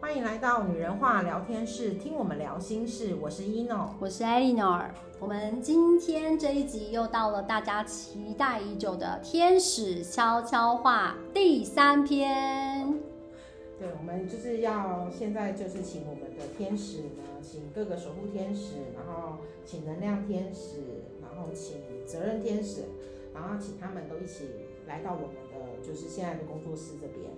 欢迎来到女人话聊天室，听我们聊心事。我是 Eno，我是 Eleanor。我们今天这一集又到了大家期待已久的天使悄悄话第三篇。对，我们就是要现在就是请我们的天使呢，请各个守护天使，然后请能量天使，然后请责任天使，然后请他们都一起来到我们的就是现在的工作室这边。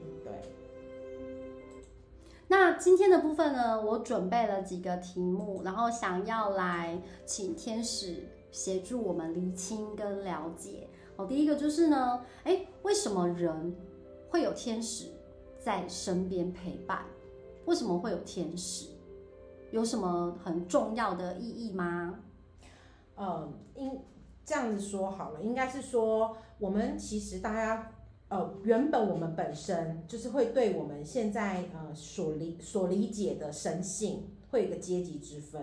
那今天的部分呢，我准备了几个题目，然后想要来请天使协助我们厘清跟了解。哦，第一个就是呢，诶，为什么人会有天使在身边陪伴？为什么会有天使？有什么很重要的意义吗？嗯，应这样子说好了，应该是说我们其实大家。呃，原本我们本身就是会对我们现在呃所理所理解的神性会有一个阶级之分，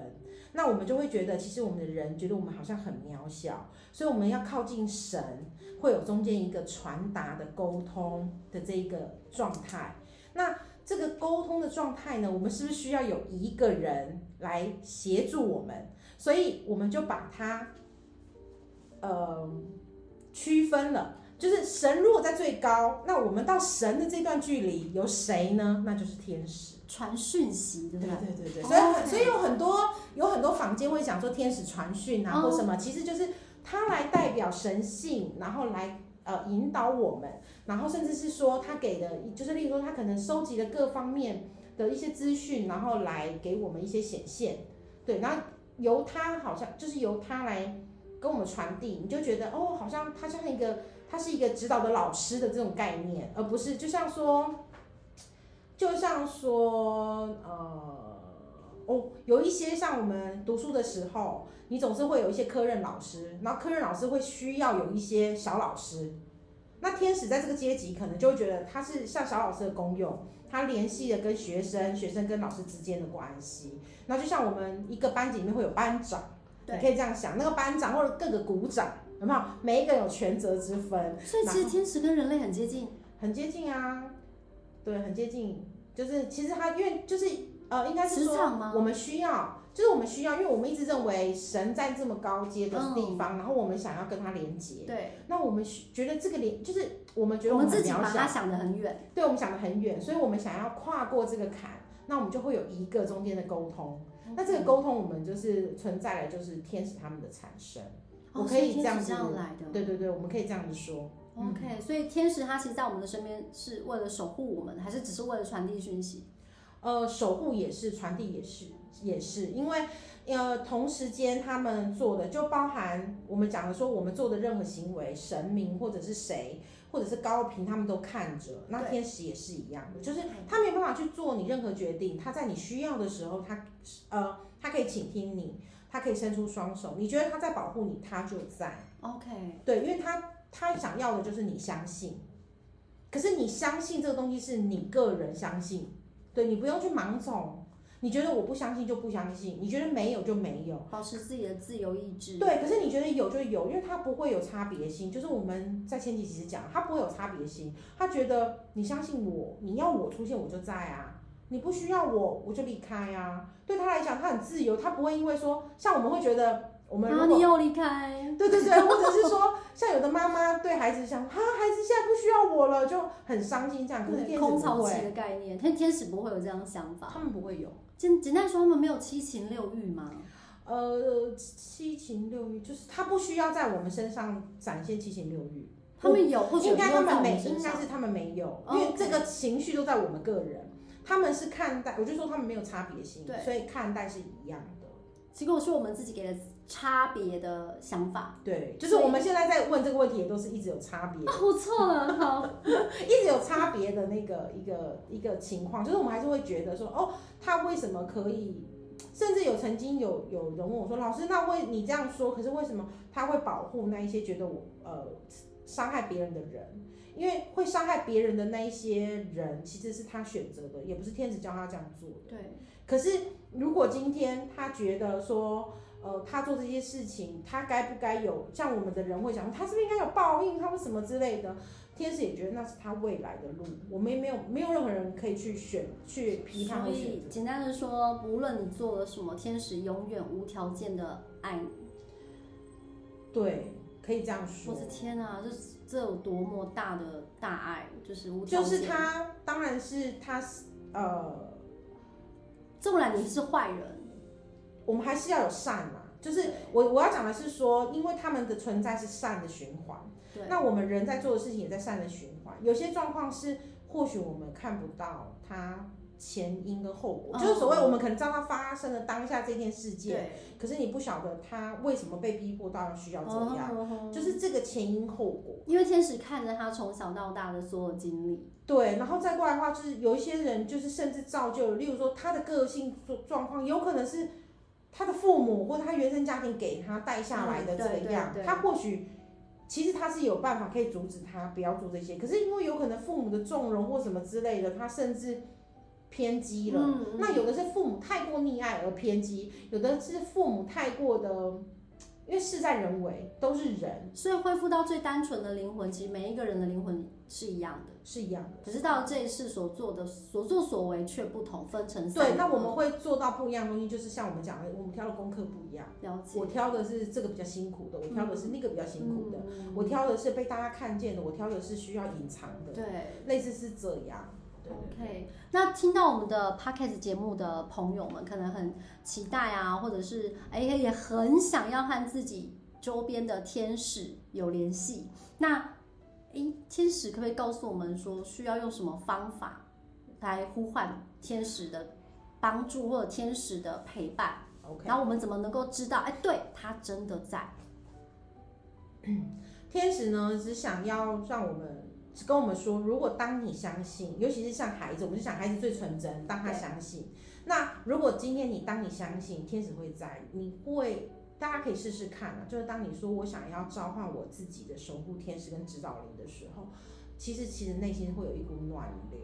那我们就会觉得，其实我们的人觉得我们好像很渺小，所以我们要靠近神，会有中间一个传达的沟通的这一个状态。那这个沟通的状态呢，我们是不是需要有一个人来协助我们？所以我们就把它呃区分了。就是神如果在最高，那我们到神的这段距离有谁呢？那就是天使传讯息，对不对？对对对对。所以、oh. 所以有很多有很多坊间会讲说天使传讯啊或什么，其实就是他来代表神性，然后来呃引导我们，然后甚至是说他给的，就是例如说他可能收集的各方面的一些资讯，然后来给我们一些显现，对，然后由他好像就是由他来跟我们传递，你就觉得哦，好像他像一个。他是一个指导的老师的这种概念，而不是就像说，就像说，呃，哦，有一些像我们读书的时候，你总是会有一些科任老师，然后科任老师会需要有一些小老师。那天使在这个阶级可能就会觉得他是像小老师的功用，他联系了跟学生，学生跟老师之间的关系。那就像我们一个班级里面会有班长，你可以这样想，那个班长或者各个股长。有没有？每一个有权责之分，所以其实天使跟人类很接近，很接近啊，对，很接近。就是其实他因为就是呃，应该是说我们需要，就是我们需要，因为我们一直认为神在这么高阶的地方，嗯，然后我们想要跟他连接。对。那我们觉得这个连就是我们觉得我们，自己把他想得很远，对，我们想得很远，所以我们想要跨过这个坎，那我们就会有一个中间的沟通。那这个沟通，我们就是存在了，就是天使他们的产生。我可以这样子，对对对，我们可以这样子说。OK，嗯，所以天使他其实，在我们的身边是为了守护我们，还是只是为了传递讯息？呃，守护也是，传递也是，也是，因为呃，同时间他们做的就包含我们讲的说，我们做的任何行为，神明或者是谁，或者是高频，他们都看着。那天使也是一样的，就是他没有办法去做你任何决定，他在你需要的时候，他呃，他可以倾听你。他可以伸出双手，你觉得他在保护你，他就在。OK，对，因为他他想要的就是你相信。可是你相信这个东西是你个人相信，对，你不用去盲从。你觉得我不相信就不相信，你觉得没有就没有，保持自己的自由意志。对，可是你觉得有就有，因为他不会有差别心。就是我们在前几集讲，他不会有差别心，他觉得你相信我，你要我出现我就在啊。你不需要我，我就离开啊。对他来讲，他很自由，他不会因为说，像我们会觉得，我们如果、啊、你又离开，对对对，或者是说，像有的妈妈对孩子想，哈，孩子现在不需要我了，就很伤心这样。可是天使，空巢期的概念，天天使不会有这样的想法，他们不会有。简简单说，他们没有七情六欲吗？呃，七情六欲就是他不需要在我们身上展现七情六欲，他们有，或者应该他们没，应该是他们没有，因为这个情绪都在我们个人。他们是看待，我就说他们没有差别心，对，所以看待是一样的。结果是我们自己给的差别的想法，对，就是我们现在在问这个问题，也都是一直有差别。啊，我错了，好，一直有差别的那个一个一个情况，就是我们还是会觉得说，哦，他为什么可以？甚至有曾经有有人问我说，老师，那为你这样说，可是为什么他会保护那一些觉得我呃伤害别人的人？因为会伤害别人的那一些人，其实是他选择的，也不是天使教他这样做的。对。可是如果今天他觉得说，呃，他做这些事情，他该不该有像我们的人会想，他是不是应该有报应，他们什么之类的？天使也觉得那是他未来的路，我们也没有没有任何人可以去选去批判。所以简单的说，无论你做了什么，天使永远无条件的爱你。对，可以这样说。我的天啊，这这有多么大的大爱，就是无条件。就是他，当然是他是呃，纵然你是坏人，我们还是要有善嘛。就是我我要讲的是说，因为他们的存在是善的循环，对，那我们人在做的事情也在善的循环。有些状况是或许我们看不到它前因跟后果，就是所谓我们可能知道它发生了当下这件事件，可是你不晓得他为什么被逼迫到需要这样，就是这个前因后果。因为天使看着他从小到大的所有经历，对，然后再过来的话，就是有一些人就是甚至造就了，例如说他的个性状状况有可能是。他的父母或他原生家庭给他带下来的这个样，嗯、对对对，他或许其实他是有办法可以阻止他不要做这些，可是因为有可能父母的纵容或什么之类的，他甚至偏激了。那有的是父母太过溺爱而偏激，有的是父母太过的。因为事在人为，都是人，所以恢复到最单纯的灵魂，其实每一个人的灵魂是一样的，是一样的。只是到这一世所做的所作所为却不同，分成三。对，那我们会做到不一样的东西，就是像我们讲的，我们挑的功课不一样。了解。我挑的是这个比较辛苦的，我挑的是那个比较辛苦的，嗯、我挑的是被大家看见的，我挑的是需要隐藏的。对，类似是这样。OK，那听到我们的 Podcast 节目的朋友们，可能很期待啊，或者是哎也很想要和自己周边的天使有联系。那哎，天使可不可以告诉我们说，需要用什么方法来呼唤天使的帮助或者天使的陪伴？OK，然后我们怎么能够知道，哎，对，他真的在。天使呢，只想要让我们。跟我们说，如果当你相信，尤其是像孩子，我们就想孩子最纯真，当他相信。那如果今天你当你相信天使会在，你会，大家可以试试看啊。就是当你说我想要召唤我自己的守护天使跟指导灵的时候，其实其实内心会有一股暖流。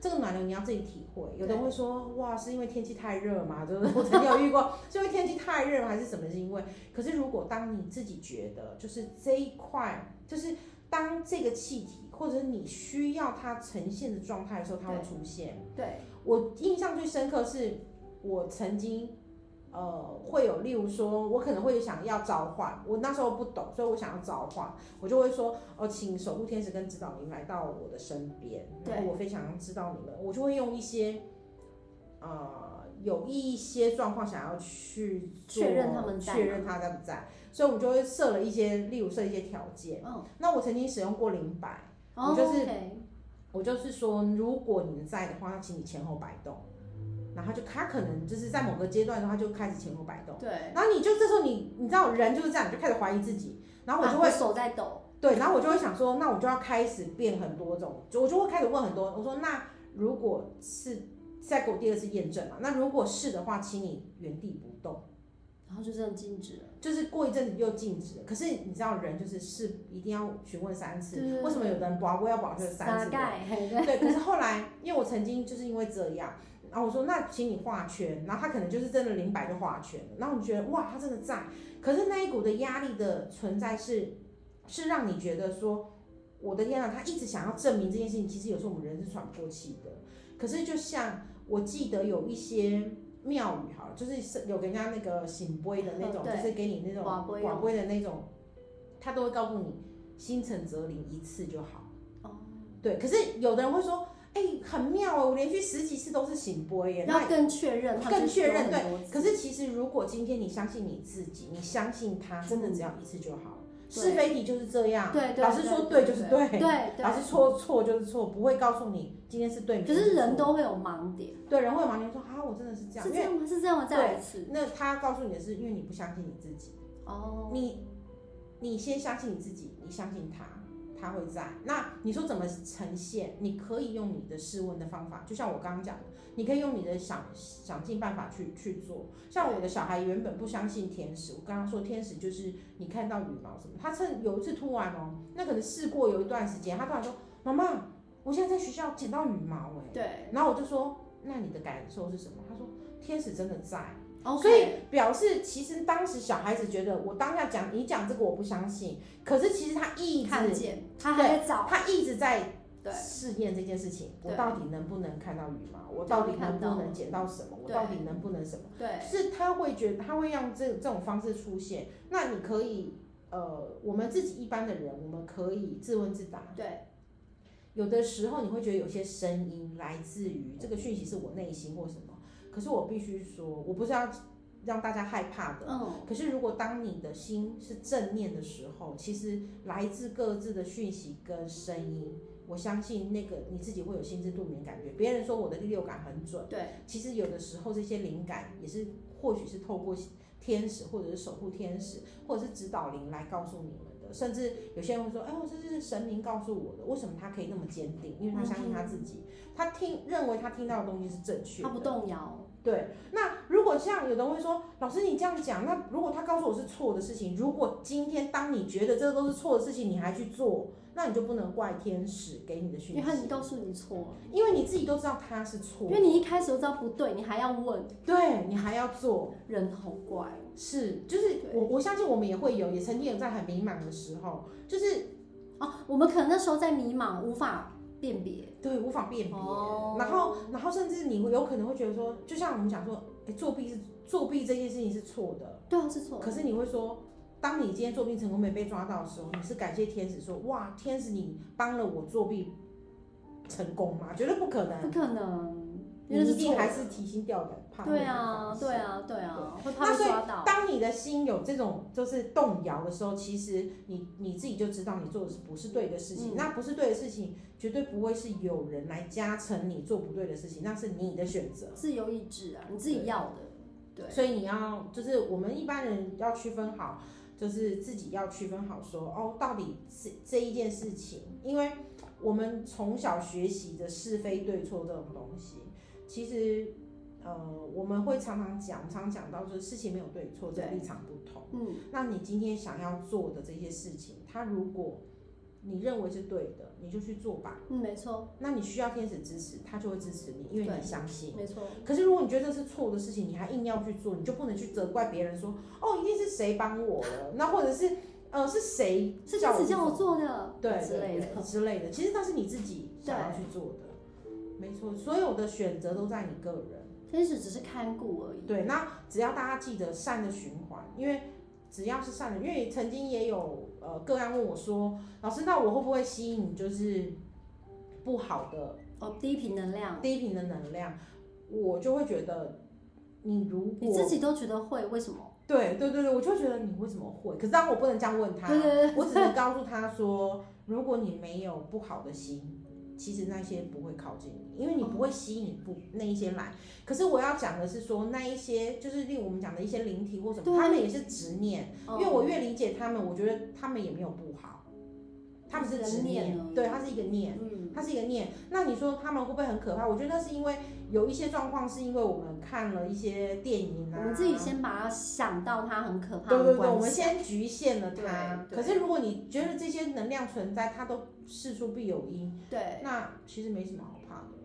这个暖流你要自己体会。有的人会说，哇，是因为天气太热嘛？就是我曾经有遇过，是因为天气太热还是什么？是因为？可是如果当你自己觉得，就是这一块，就是当这个气体。或者你需要它呈现的状态的时候，它会出现。对，对我印象最深刻是，我曾经呃会有，例如说，我可能会想要召唤，我那时候不懂，所以我想要召唤，我就会说，哦，请守护天使跟指导灵来到我的身边，然后我非常知道你们，我就会用一些呃有一些状况想要去确认他们确认他在不在，所以我们就会设了一些，例如设一些条件。嗯，那我曾经使用过零摆。我就是，oh, okay. 我就是说，如果你们在的话，那请你前后摆动，然后就他可能就是在某个阶段的话，就开始前后摆动。对。然后你就这时候你你知道人就是这样，你就开始怀疑自己，然后我就会、啊、手在抖。对，然后我就会想说，那我就要开始变很多种，就我就会开始问很多。我说，那如果是再给我第二次验证嘛？那如果是的话，请你原地不动。然后就这样静止了，就是过一阵子又静止了。可是你知道人就是是一定要询问三次，为什么有的人保我要保就是三次？对，可是后来因为我曾经就是因为这样，然后我说那请你画圈，然后他可能就是真的灵摆就画圈，然后你觉得哇他真的在，可是那一股的压力的存在是是让你觉得说我的天啊，他一直想要证明这件事情，其实有时候我们人是喘不过气的。可是就像我记得有一些。庙宇哈，就是有人家那个醒杯的那种，就是给你那种广杯的那种，他都会告诉你，心诚则灵，一次就好。哦，对。可是有的人会说，哎、欸，很妙哦，我连续十几次都是醒杯耶，那更确认，更确认。对。可是其实如果今天你相信你自己，你相信他，真的只要一次就好。是非题就是这样，对对，老师说对就是对，对，老师说错就是错，不会告诉你今天是对。可是人都会有盲点，对，人会有盲点，说啊，我真的是这样，是这样吗？是这样吗？再来一次。那他告诉你的是，因为你不相信你自己。哦。你，你先相信你自己，你相信他。他会在。那你说怎么呈现？你可以用你的试问的方法，就像我刚刚讲的，你可以用你的想想尽办法去去做。像我的小孩原本不相信天使，我刚刚说天使就是你看到羽毛什么，他趁有一次突然哦，那可能试过有一段时间，他突然说：“妈妈，我现在在学校捡到羽毛哎。”对。然后我就说：“那你的感受是什么？”他说：“天使真的在。” Okay. 所以表示其实当时小孩子觉得我当下讲你讲这个我不相信，可是其实他一直看见，他还在找，他一直在试验这件事情，我到底能不能看到羽毛，我到到底能不能捡到什么，我到底能不能什么？对，是他会觉得他会用这这种方式出现，那你可以呃，我们自己一般的人，我们可以自问自答，对。有的时候你会觉得有些声音来自于这个讯息是我内心或什么，可是我必须说，我不是要让大家害怕的。嗯。可是如果当你的心是正念的时候，其实来自各自的讯息跟声音，我相信那个你自己会有心知肚明感觉。别人说我的第六感很准，对。其实有的时候这些灵感也是，或许是透过天使或者是守护天使或者是指导灵来告诉你们。甚至有些人会说：“哎，我这是神明告诉我的，为什么他可以那么坚定？因为他相信他自己，他听认为他听到的东西是正确的，他不动摇。对。那如果像有人会说，老师你这样讲，那如果他告诉我是错的事情，如果今天当你觉得这个都是错的事情，你还去做？”那你就不能怪天使给你的讯息，因为他已经告诉你错了，因为你自己都知道他是错，因为你一开始都知道不对，你还要问，对你还要做，人好怪，是，就是我我相信我们也会有，也曾经有在很迷茫的时候，就是哦，我们可能那时候在迷茫，无法辨别，对，无法辨别，哦，然后然后甚至你有可能会觉得说，就像我们讲说，哎，作弊是作弊这件事情是错的，对啊，是错，可是你会说。当你今天作弊成功没被抓到的时候，你是感谢天使说，哇，天使你帮了我作弊成功吗？绝对不可能，不可能，你一定还是提心吊胆，怕对啊，对啊，对啊，对。会怕被抓到。当你的心有这种就是动摇的时候，其实你你自己就知道你做的是不是对的事情，嗯、那不是对的事情，绝对不会是有人来加成你做不对的事情，那是你的选择，自由意志啊，你自己要的，对，对，所以你要就是我们一般人要区分好。就是自己要区分好说，说哦，到底这这一件事情，因为我们从小学习的是非对错这种东西，其实呃，我们会常常讲，常常讲到就是事情没有对错，这个立场不同。嗯，那你今天想要做的这些事情，它如果你认为是对的，你就去做吧。嗯，没错。那你需要天使支持，他就会支持你，因为你相信。没错。可是如果你觉得这是错的事情，你还硬要去做，你就不能去责怪别人说，哦，一定是谁帮我了，那或者是呃是谁是天使叫我做的，对之类的之类的。其实那是你自己想要去做的，没错。所有的选择都在你个人，天使只是看顾而已。对，那只要大家记得善的循环，因为。只要是善的，因为曾经也有呃个案问我说，老师，那我会不会吸引就是不好的哦低频能量？低频的能量，我就会觉得你如果你自己都觉得会，为什么？对对对对，我就觉得你为什么会？可是当我不能这样问他，对对对，我只能告诉他说，如果你没有不好的心。其实那些不会靠近你，因为你不会吸引不那一些来。可是我要讲的是说，那一些就是例如我们讲的一些灵体或什么，他们也是执念。因为我越理解他们，我觉得他们也没有不好，他们是执念，对，它是一个念，它是一个念。那你说他们会不会很可怕？我觉得那是因为有一些状况，是因为我们看了一些电影啊，我们自己先把它想到它很可怕。对对对，我们先局限了它。可是如果你觉得这些能量存在，它都。事出必有因，对，那其实没什么好怕的，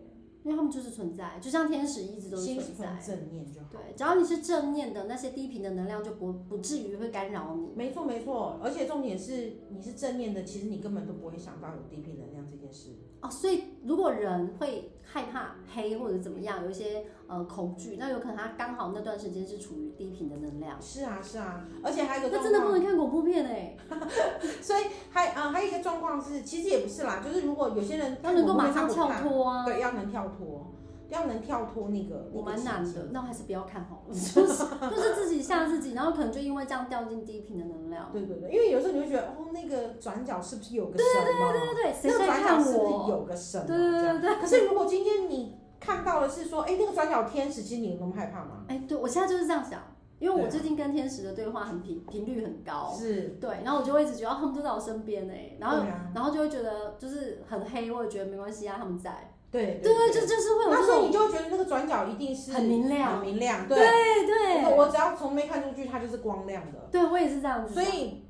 因为他们就是存在，就像天使一直都是存在。正念就好。对，只要你是正念的，那些低频的能量就不不至于会干扰你。没错没错，而且重点是你是正念的，其实你根本都不会想到有低频能量这件事。哦，所以如果人会害怕黑或者怎么样，有一些呃恐惧，那有可能他刚好那段时间是处于低频的能量。是啊是啊，而且还有一个那真的不能看恐怖片哎。所以还呃还有一个状况是，其实也不是啦，就是如果有些人他能够马上跳脱啊，对，要能跳脱。要能跳脱那个，我蛮难的，那我还是不要看好了，就是就是自己吓自己，然后可能就因为这样掉进低频的能量。对对对，因为有时候你会觉得，哦，那个转角是不是有个什么？对对对对对，谁在看我？那个转角是不是有个什么？对对对对。可是如果今天你看到的是说，哎，那个转角天使，其实你有那么害怕吗？哎，对，我现在就是这样想，因为我最近跟天使的对话很频频率很高，是对，然后我就会一直觉得他们都在我身边哎，然后然后就会觉得就是很黑，我也觉得没关系啊，他们在。对对对，就就是会有。那时候你就会觉得那个转角一定是很明亮，很明亮。对对，我只要从没看出去，它就是光亮的。对，我也是这样子。所以，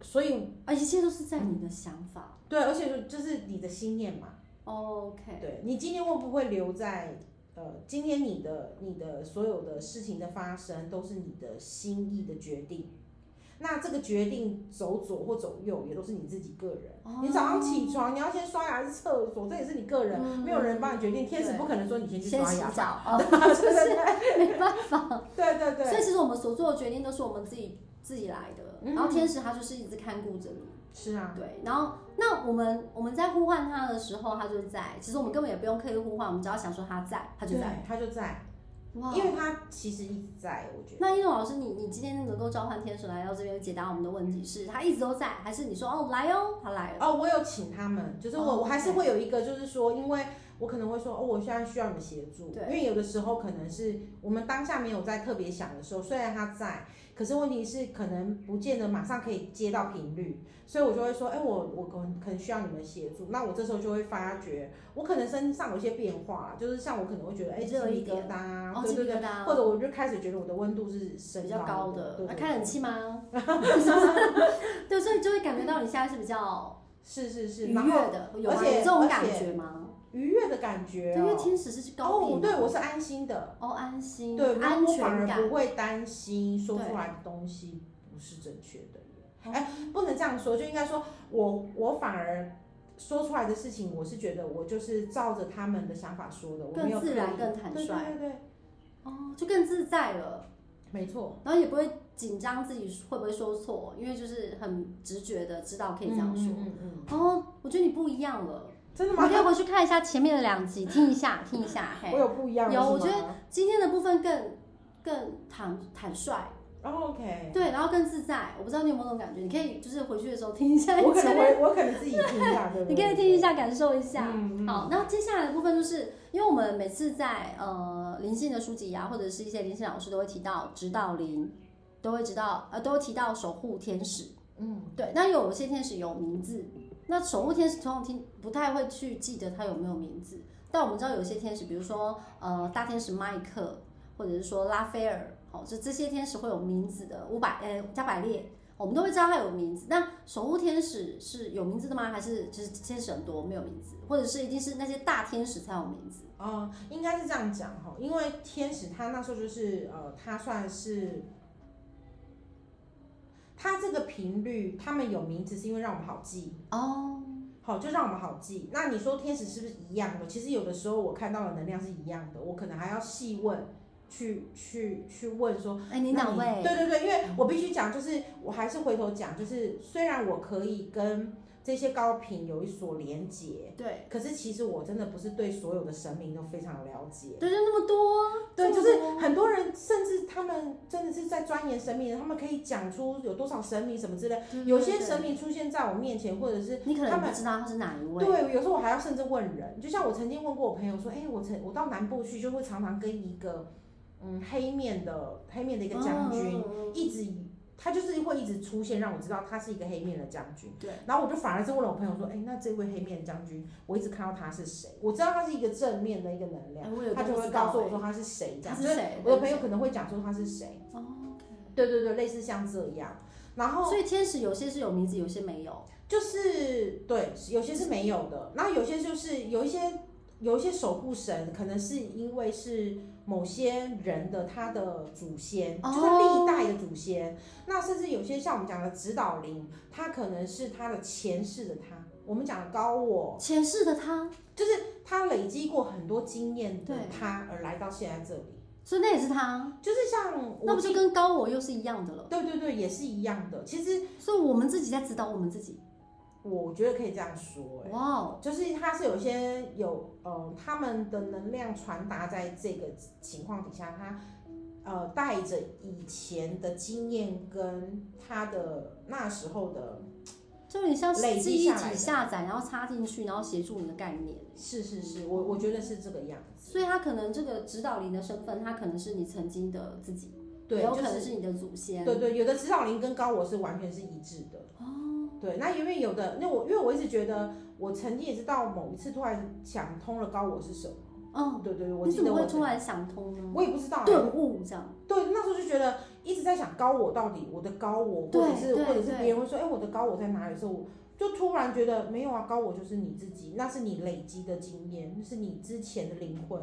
所以啊，一切都是在你的想法。对，而且就是你的心念嘛。OK。对，你今天会不会留在呃，今天你的你的所有的事情的发生，都是你的心意的决定。那这个决定走左或走右，也都是你自己个人。哦、你早上起床，你要先刷牙还是厕所，这也是你个人，嗯、没有人帮你决定。天使不可能说你先去刷牙。先洗澡，哦、就是没办法。对对对。所以其实我们所做的决定都是我们自己自己来的。嗯、然后天使他就是一直看顾着你。是啊。对。然后那我们我们在呼唤他的时候，他就在。其实我们根本也不用刻意呼唤，我们只要想说他在，他就在，他就在。Wow, 因为他其实一直在，我觉得。那一诺老师，你你今天能够召唤天使来到这边解答我们的问题，是他一直都在，还是你说哦来哦，他来了？哦，我有请他们，就是我、oh. 我还是会有一个，就是说，因为我可能会说哦，我现在需要你们协助，对，因为有的时候可能是我们当下没有在特别想的时候，虽然他在。可是问题是，可能不见得马上可以接到频率，所以我就会说，哎、欸，我我可能可能需要你们协助。那我这时候就会发觉，我可能身上有一些变化，就是像我可能会觉得，哎、欸，热一疙瘩，哦、对对对，或者我就开始觉得我的温度是升比较高的。开冷气吗？对，所以就会感觉到你现在是比较是是是愉悦的，有而且有这种感觉吗？愉悦的感觉、喔，因为天使是高频哦，对我是安心的。哦，安心，对，安全感，我反而不会担心说出来的东西不是正确的。哎、欸，不能这样说，就应该说我我反而说出来的事情，我是觉得我就是照着他们的想法说的，我没有更自然、更坦率，对对对，哦，就更自在了，没错，然后也不会紧张自己会不会说错，因为就是很直觉的知道可以这样说，嗯嗯，嗯，嗯，哦，我觉得你不一样了。真的吗？你可以回去看一下前面的两集，听一下，听一下。我有不一样的。有，我觉得今天的部分更更坦坦率。Oh, OK。对，然后更自在。我不知道你有没有那种感觉？你可以就是回去的时候听一下。我可能我我可能自己听一下，对不对？你可以听一下，感受一下。嗯嗯。好，那接下来的部分就是，因为我们每次在呃灵性的书籍啊，或者是一些灵性老师都会提到指导灵，都会知道呃都会提到守护天使。嗯，对。那有些天使有名字。那守护天使通常听不太会去记得他有没有名字，但我们知道有些天使，比如说呃大天使麦克，或者是说拉斐尔，哦，这这些天使会有名字的。五百呃加百列，我们都会知道他有名字。那守护天使是有名字的吗？还是就是天使很多没有名字，或者是一定是那些大天使才有名字？哦、应该是这样讲哈，因为天使他那时候就是呃，他算是。它这个频率，他们有名字是因为让我们好记哦，好就让我们好记。那你说天使是不是一样的？其实有的时候我看到的能量是一样的，我可能还要细问，去去去问说，哎，你哪位？对对对，因为我必须讲，就是我还是回头讲，就是虽然我可以跟。这些高频有一所连结，对。可是其实我真的不是对所有的神明都非常了解，对，就那么多，对，就是很多人，甚至他们真的是在钻研神明，他们可以讲出有多少神明什么之类。对对对，有些神明出现在我面前，或者是你可能不知道他是哪一位。对，有时候我还要甚至问人，就像我曾经问过我朋友说，哎，我曾我到南部去，就会常常跟一个嗯黑面的黑面的一个将军、嗯、一直。他就是会一直出现，让我知道他是一个黑面的将军。对，然后我就反而是问了我朋友说：“哎、欸，那这位黑面将军，我一直看到他是谁？我知道他是一个正面的一个能量，欸、他就会告诉我说他是谁。这样，是谁？我的朋友可能会讲说他是谁。哦，okay、对对对，类似像这样。然后，所以天使有些是有名字，有些没有。就是对，有些是没有的。然后有些就是有一些有一些守护神，可能是因为是。某些人的他的祖先，就是历代的祖先，那甚至有些像我们讲的指导灵，他可能是他的前世的他。我们讲的高我，前世的他，就是他累积过很多经验的他，而来到现在这里，所以那也是他，就是像那不就跟高我又是一样的了？对对对，也是一样的。其实，所以我们自己在指导我们自己。我觉得可以这样说，哎，哇，就是他是有些有呃，他们的能量传达在这个情况底下，他呃带着以前的经验跟他的那时候的，就你像累积下来下载，然后插进去，然后协助你的概念。是是是，我我觉得是这个样子。所以他可能这个指导灵的身份，他可能是你曾经的自己，对，有可能是你的祖先。对对，有的指导灵跟高我是完全是一致的。哦。对，那因为有的，那我因为我一直觉得，我曾经也是到某一次突然想通了高我是什么。嗯，对对对，我记得我。你怎么会突然想通呢？我也不知道。顿悟这样。对，那时候就觉得一直在想高我到底，我的高我，或者是或者是别人会说，哎，我的高我在哪里的时候，就突然觉得没有啊，高我就是你自己，那是你累积的经验，那是你之前的灵魂。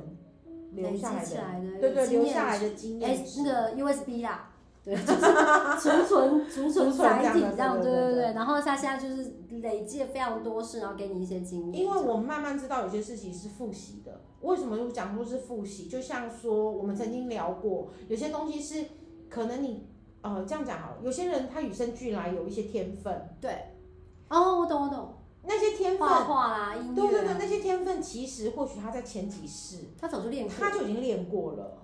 留下来的，来的对对，留下来的经验。哎，那个 USB 啦，对，就是储存 储存载体这样，对对对。然后他现在就是累积了非常多事，然后给你一些经验。因为我们慢慢知道有些事情是复习的，为什么我讲说是复习？就像说我们曾经聊过，有些东西是可能你呃这样讲好了，有些人他与生俱来有一些天分，对。哦，我懂我懂。那些天分，画画啦，音乐，对对对，那些天分其实或许他在前几世，他早就练过，他就已经练过了，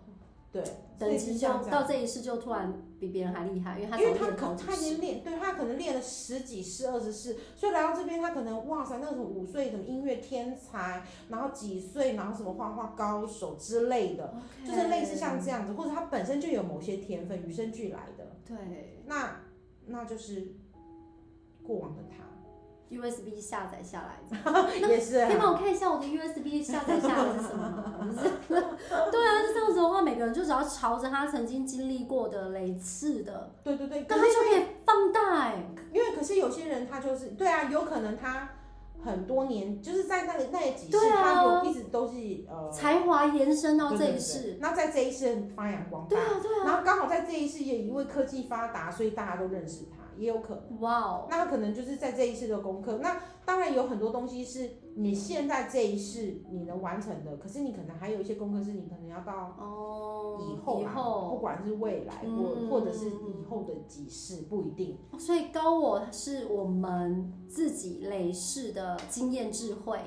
对，等级就到这一世就突然比别人还厉害，因为他因为他可他已经练，对他可能练了十几世、二十世，所以来到这边他可能哇塞，那种五岁什么音乐天才，然后几岁然后什么画画高手之类的，okay, 就是类似像这样子，或者他本身就有某些天分，与生俱来的，对，那那就是过往的他。USB 下载下来，也是。可以帮我看一下我的 USB 下载下来是什么吗？对啊，就这样子的话，每个人就只要朝着他曾经经历过的类似的，对对对，那他就可以放大哎。因为可是有些人他就是对啊，有可能他很多年就是在那个那几世，他有一直都是呃才华延伸到这一世，那在这一世发扬光大，对啊对啊，然后刚好在这一世也因为科技发达，所以大家都认识他。也有可能，哇哦，那他可能就是在这一世的功课。那当然有很多东西是你现在这一世你能完成的，可是你可能还有一些功课是你可能要到哦以后啦，不管是未来或或者是以后的几世不一定。所以高我是我们自己累世的经验智慧。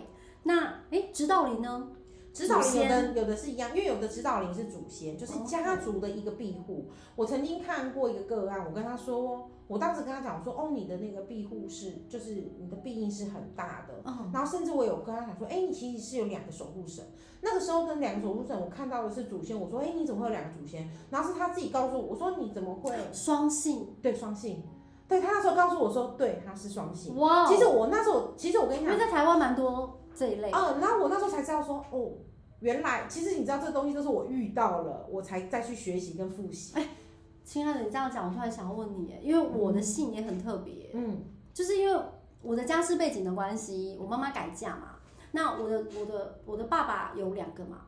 那诶，指导灵呢？指导灵有的有的是一样，因为有的指导灵是祖先，就是家族的一个庇护。我曾经看过一个个案，我跟他说。我当时跟他讲说，哦，你的那个庇护是，就是你的庇荫是很大的。嗯。然后甚至我有跟他讲说，哎，你其实是有两个守护神。那个时候跟两个守护神，我看到的是祖先。我说，哎，你怎么会有两个祖先？然后是他自己告诉我，我说你怎么会 双性？对，双性。对，他那时候告诉我说，对，他是双性。哇。其实我那时候，其实我跟你讲，因为在台湾蛮多这一类。嗯，然后我那时候才知道说，哦，原来其实你知道这个东西都是我遇到了，我才再去学习跟复习。哎。亲爱的，你这样讲，我突然想要问你，因为我的姓也很特别，嗯，就是因为我的家世背景的关系，我妈妈改嫁嘛，那我的我的我的爸爸有两个嘛，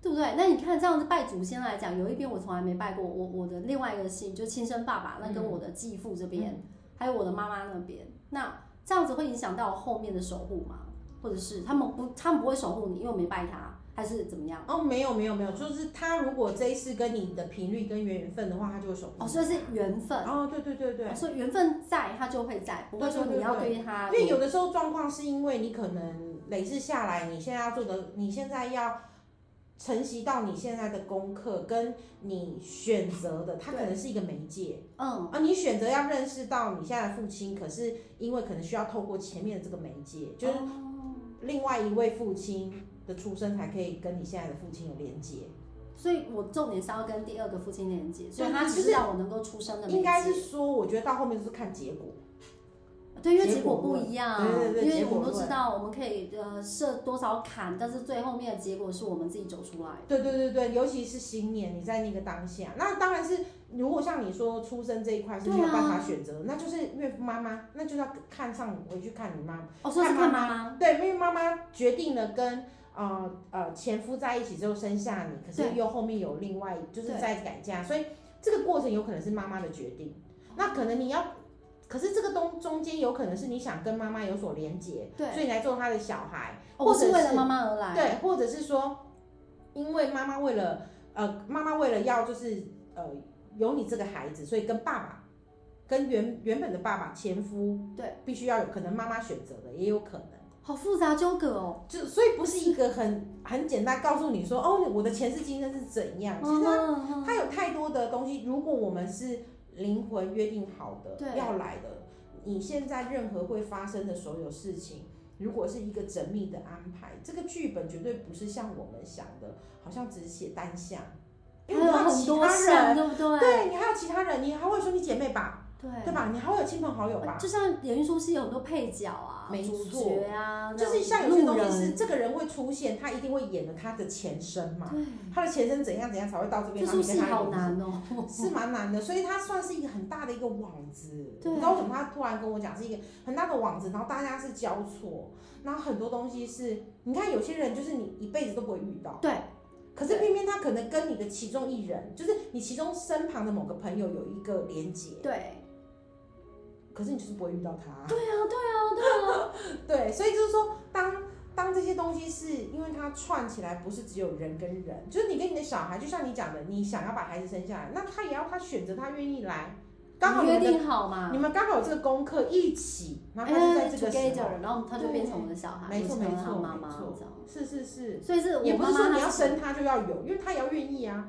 对不对？那你看这样子拜祖先来讲，有一边我从来没拜过，我我的另外一个姓就亲生爸爸，那跟我的继父这边，嗯、还有我的妈妈那边，那这样子会影响到后面的守护吗？或者是他们不，他们不会守护你，因为我没拜他。还是怎么样？哦，没有没有没有，就是他如果这一次跟你的频率跟缘分的话，他就会守护。哦，所以是缘分。哦，对对对对。哦，所以缘分在，他就会在，不会说你要对他。因为有的时候状况是因为你可能累世下来，你现在要做的，你现在要承袭到你现在的功课，跟你选择的，他可能是一个媒介。嗯。啊，你选择要认识到你现在的父亲，可是因为可能需要透过前面的这个媒介，就是另外一位父亲。的出生才可以跟你现在的父亲有连接，所以我重点是要跟第二个父亲连接，所以他只是让我能够出生的。应该是说，我觉得到后面就是看结果。对，因为结果不一样，对对对，因为我们都知道，我们可以呃设多少坎，但是最后面的结果是我们自己走出来。对对对对，尤其是新年，你在那个当下，那当然是如果像你说出生这一块是没有办法选择，那就是岳父妈妈，那就要看上回去看你妈，哦，说是看妈妈，对，因为妈妈决定了跟。呃呃，前夫在一起之后生下你，可是又后面有另外就是在改嫁，所以这个过程有可能是妈妈的决定。那可能你要，可是这个东中间有可能是你想跟妈妈有所连结，对，所以你来做他的小孩，或者是为了妈妈而来，对，或者是说，因为妈妈为了呃妈妈为了要就是呃有你这个孩子，所以跟爸爸跟原原本的爸爸前夫对，必须要有可能妈妈选择的也有可能。好复杂纠葛哦，就所以不是一个很很简单告诉你说哦，我的前世今生是怎样，其实它它有太多的东西。如果我们是灵魂约定好的要来的，你现在任何会发生的所有事情，如果是一个缜密的安排，这个剧本绝对不是像我们想的，好像只写单向，因为还有其他人，对不对？对，你还有其他人，你还会说你姐妹吧？对，对吧？你还会有亲朋好友吧？就像演艺书是有很多配角啊，主角啊，就是像有些东西是这个人会出现，他一定会演了他的前身嘛。对，他的前身怎样怎样才会到这边？这出戏好难哦，是蛮难的，所以他算是一个很大的一个网子。对，你知道为什么他突然跟我讲是一个很大的网子，然后大家是交错，然后很多东西是，你看有些人就是你一辈子都不会遇到。对。可是偏偏他可能跟你的其中一人，就是你其中身旁的某个朋友有一个连接。对。可是你就是不会遇到他。对啊，对啊，对啊。对，所以就是说，当当这些东西是因为它串起来，不是只有人跟人，就是你跟你的小孩，就像你讲的，你想要把孩子生下来，那他也要他选择，他愿意来。刚好约定好嘛，你们刚好有这个功课一起，然后他就在这个时候，然后他就变成我们的小孩，没错没错妈错，是是是，所以是也不是说你要生他就要有，因为他也要愿意啊。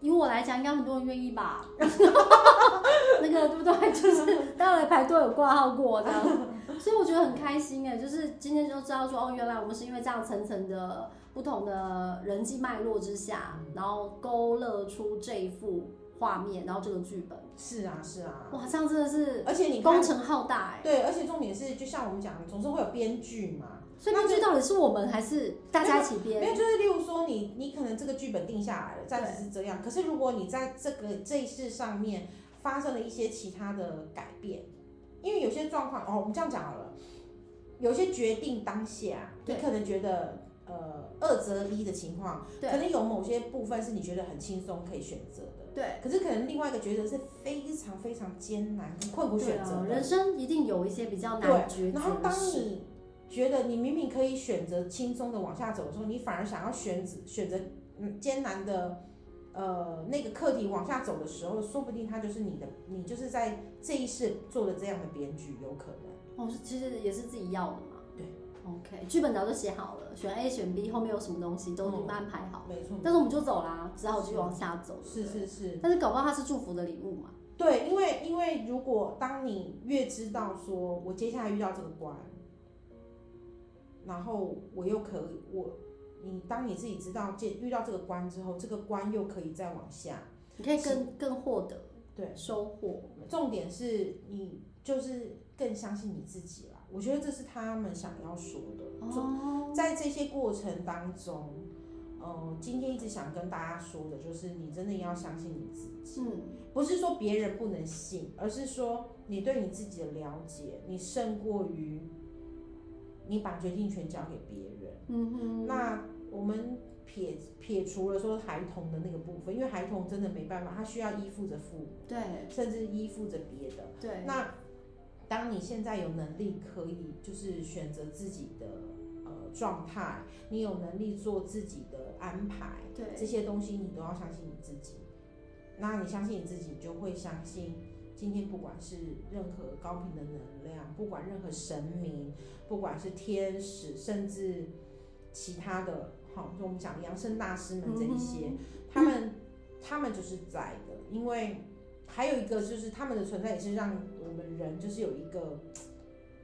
以我来讲，应该很多人愿意吧？那个对不对？就是大家来排队有挂号过这样，所以我觉得很开心哎，就是今天就知道说哦，原来我们是因为这样层层的不同的人际脉络之下，然后勾勒出这一幅画面，然后这个剧本。是啊，是啊，哇，这样真的是，而且你工程浩大哎。对，而且重点是，就像我们讲的，总是会有编剧嘛。所以编剧到底是我们还是大家一起编？没有，就是例如说你，你你可能这个剧本定下来了，暂时是这样。可是如果你在这个这一世上面发生了一些其他的改变，因为有些状况哦，我们这样讲好了，有些决定当下，你可能觉得。呃，二择一的情况，可能有某些部分是你觉得很轻松可以选择的，对。可是可能另外一个抉择是非常非常艰难、很困苦选择的。人生一定有一些比较难抉择。然后当你觉得你明明可以选择轻松的往下走的时候，你反而想要选择选择嗯艰难的呃那个课题往下走的时候，说不定它就是你的，你就是在这一世做了这样的编剧，有可能。哦，是其实也是自己要的嘛。对 OK，剧本早就写好了，选 A 选 B，后面有什么东西都已经安排好。没错。但是我们就走啦，只好继续往下走。是是是。但是搞不好它是祝福的礼物嘛？对，因为因为如果当你越知道说我接下来遇到这个关，然后我又可以我你当你自己知道见遇到这个关之后，这个关又可以再往下，你可以更更获得对收获。重点是你就是更相信你自己了。我觉得这是他们想要说的。哦，在这些过程当中，呃，今天一直想跟大家说的就是，你真的要相信你自己。嗯，不是说别人不能信，而是说你对你自己的了解，你胜过于你把决定权交给别人。嗯哼。那我们撇撇除了说孩童的那个部分，因为孩童真的没办法，他需要依附着父母，对，甚至依附着别的。对。那当你现在有能力可以就是选择自己的呃状态，你有能力做自己的安排，对这些东西你都要相信你自己。那你相信你自己，就会相信今天不管是任何高频的能量，不管任何神明，不管是天使，甚至其他的，好，就我们讲扬升大师们这一些，嗯、他们他们就是在的，因为。还有一个就是他们的存在也是让我们人就是有一个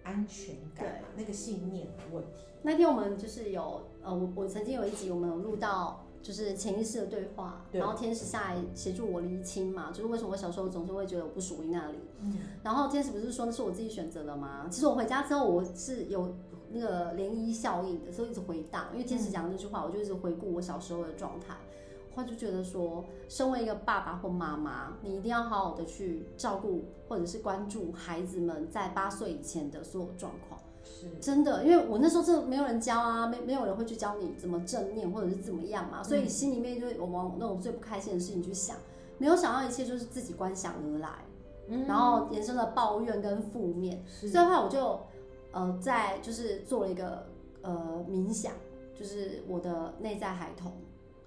安全感，那个信念的问题。那天我们就是有呃，我我曾经有一集我们有录到就是潜意识的对话，然后天使下来协助我厘清嘛，就是为什么我小时候总是会觉得我不属于那里。嗯。然后天使不是说那是我自己选择的吗？其实我回家之后我是有那个涟漪效应的，所以一直回荡，因为天使讲的那句话，我就一直回顾我小时候的状态。我就觉得说，身为一个爸爸或妈妈，你一定要好好的去照顾或者是关注孩子们在八岁以前的所有状况。是。真的，因为我那时候真的没有人教啊，没没有人会去教你怎么正念或者是怎么样嘛，所以心里面就会我往那种最不开心的事情去想，没有想到一切就是自己观想而来，嗯，然后延伸了抱怨跟负面。所以后来我就呃在就是做了一个呃冥想，就是我的内在孩童。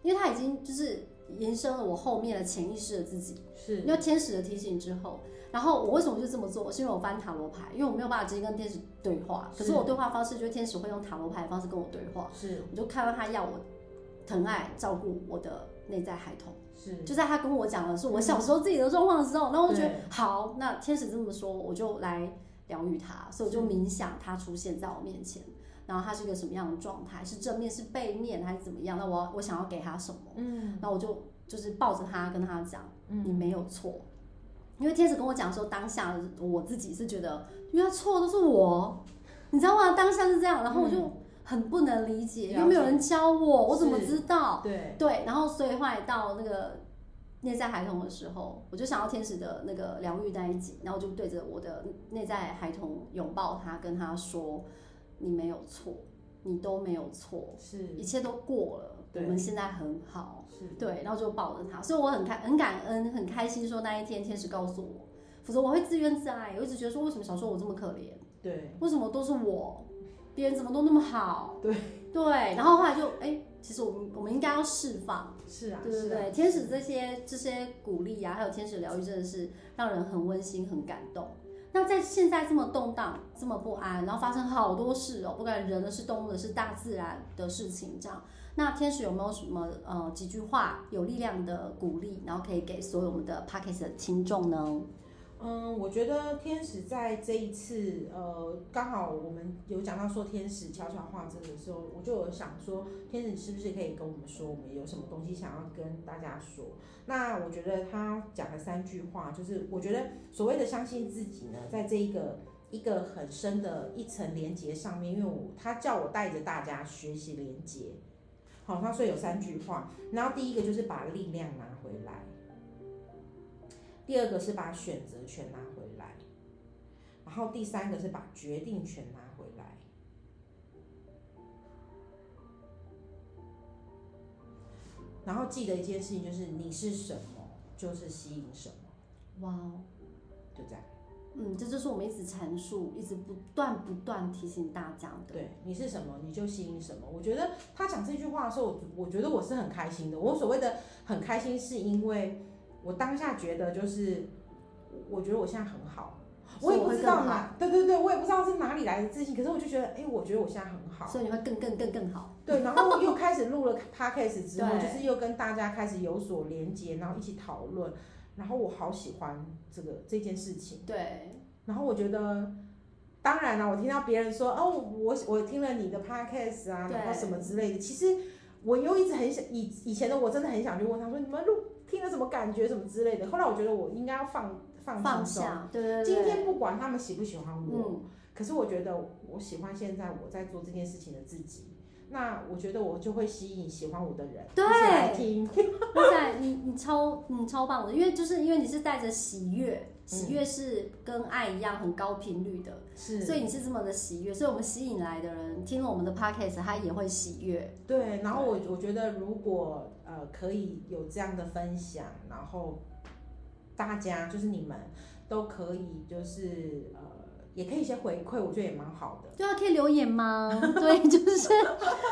因为他已经就是延伸了我后面的潜意识的自己，是。因为天使的提醒之后，然后我为什么就这么做？是因为我翻塔罗牌，因为我没有办法直接跟天使对话，可是我对话方式就是天使会用塔罗牌的方式跟我对话，是我就看到他要我疼爱照顾我的内在孩童，是就在他跟我讲的是我小时候自己的状况的时候，那我就觉得好，那天使这么说，我就来疗愈他，所以我就冥想他出现在我面前。然后他是一个什么样的状态？是正面，是背面，还是怎么样？那我我想要给他什么？嗯，然后我就就是抱着他跟他讲，嗯，你没有错。因为天使跟我讲说，当下我自己是觉得，因为他错的都是我，你知道吗？当下是这样，然后我就很不能理解，因为没有人教我，我怎么知道？对对，然后所以后来到那个内在孩童的时候，我就想要天使的那个疗愈那一集，然后就对着我的内在孩童拥抱他，跟他说。你没有错，你都没有错，是一切都过了，我们现在很好，是。对，然后就抱着他，所以我很开很感恩很开心，说那一天天使告诉我，否则我会自怨自艾，我一直觉得说为什么小时候我这么可怜，对，为什么都是我，别人怎么都那么好，对。对，然后后来就哎，其实我们我们应该要释放，是啊，对对对，天使这些这些鼓励啊，还有天使疗愈真的是让人很温馨很感动。那在现在这么动荡、这么不安，然后发生好多事哦，不管人的是动物的，是大自然的事情，这样，那天使有没有什么呃几句话有力量的鼓励，然后可以给所有我们的 Podcast 的听众呢？嗯，我觉得天使在这一次，呃，刚好我们有讲到说天使悄悄话这个时候，我就有想说，天使是不是可以跟我们说，我们有什么东西想要跟大家说？那我觉得他讲了三句话，就是我觉得所谓的相信自己呢，在这一个一个很深的一层连接上面，因为我他叫我带着大家学习连接，好，他说有三句话，然后第一个就是把力量拿回来。第二个是把选择权拿回来，然后第三个是把决定权拿回来。然后记得一件事情，就是你是什么，就是吸引什么。哇哦，就这样。嗯，这就是我们一直阐述、一直不断不断提醒大家的。对，你是什么，你就吸引什么。我觉得他讲这句话的时候，我我觉得我是很开心的。我所谓的很开心，是因为。我当下觉得就是，我觉得我现在很好，我也不知道哪，对对对，我也不知道是哪里来的自信，可是我就觉得，哎、欸，我觉得我现在很好，所以你会更更更更好。对，然后又开始录了 podcast 之后，就是又跟大家开始有所连接，然后一起讨论，然后我好喜欢这个这件事情。对，然后我觉得，当然了，我听到别人说，哦，我我听了你的 podcast 啊，然后什么之类的，其实我又一直很想，以以前的我真的很想去问他说，你们录。听了什么感觉什么之类的，后来我觉得我应该要放放放下，对对对。今天不管他们喜不喜欢我，嗯，可是我觉得我喜欢现在我在做这件事情的自己。那我觉得我就会吸引喜欢我的人，对，来听。哇塞，你你超你超棒的，因为就是因为你是带着喜悦，喜悦是跟爱一样很高频率的，是，所以你是这么的喜悦，所以我们吸引来的人听了我们的 podcast，他也会喜悦。对，然后我我觉得如果呃可以有这样的分享，然后大家就是你们都可以就是呃。也可以先回馈，我觉得也蛮好的。对啊，可以留言吗？对，就是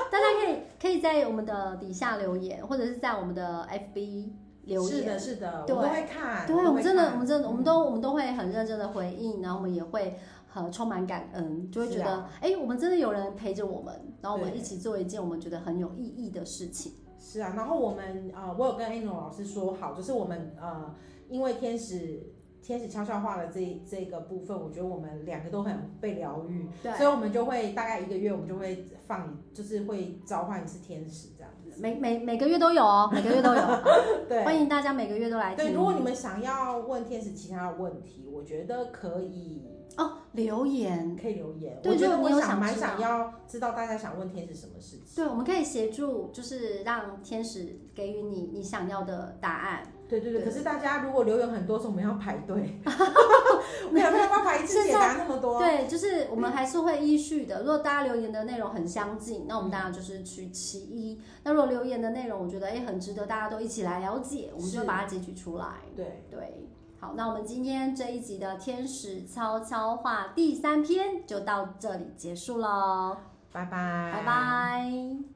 大家可以可以在我们的底下留言，或者是在我们的 FB 留言。是的，是的，对，我都会看。对，我们真的，我们真的，我们都我们都会很认真的回应，然后我们也会很充满感恩，就会觉得，哎、啊，我们真的有人陪着我们，然后我们一起做一件我们觉得很有意义的事情。是啊，然后我们呃，我有跟 Ano 老师说好，就是我们呃，因为天使。天使悄悄话的这这个部分，我觉得我们两个都很被疗愈，对，所以我们就会大概一个月，我们就会放，就是会召唤一次天使这样子。每每每个月都有哦，每个月都有。对，欢迎大家每个月都来听。对，如果你们想要问天使其他的问题，我觉得可以哦，留言可以留言。对，我觉得我有想蛮想要知道大家想问天使什么事情。对，我们可以协助，就是让天使给予你你想要的答案。对对对，可是大家如果留言很多时候，我们要排队，没有没有办法 一次解答那么多。对，就是我们还是会依序的。如果大家留言的内容很相近，那我们当然就是取其一。那如果留言的内容我觉得哎很值得大家都一起来了解，我们就把它截取出来。对对，好，那我们今天这一集的天使悄悄话第三篇就到这里结束喽，拜拜，拜拜。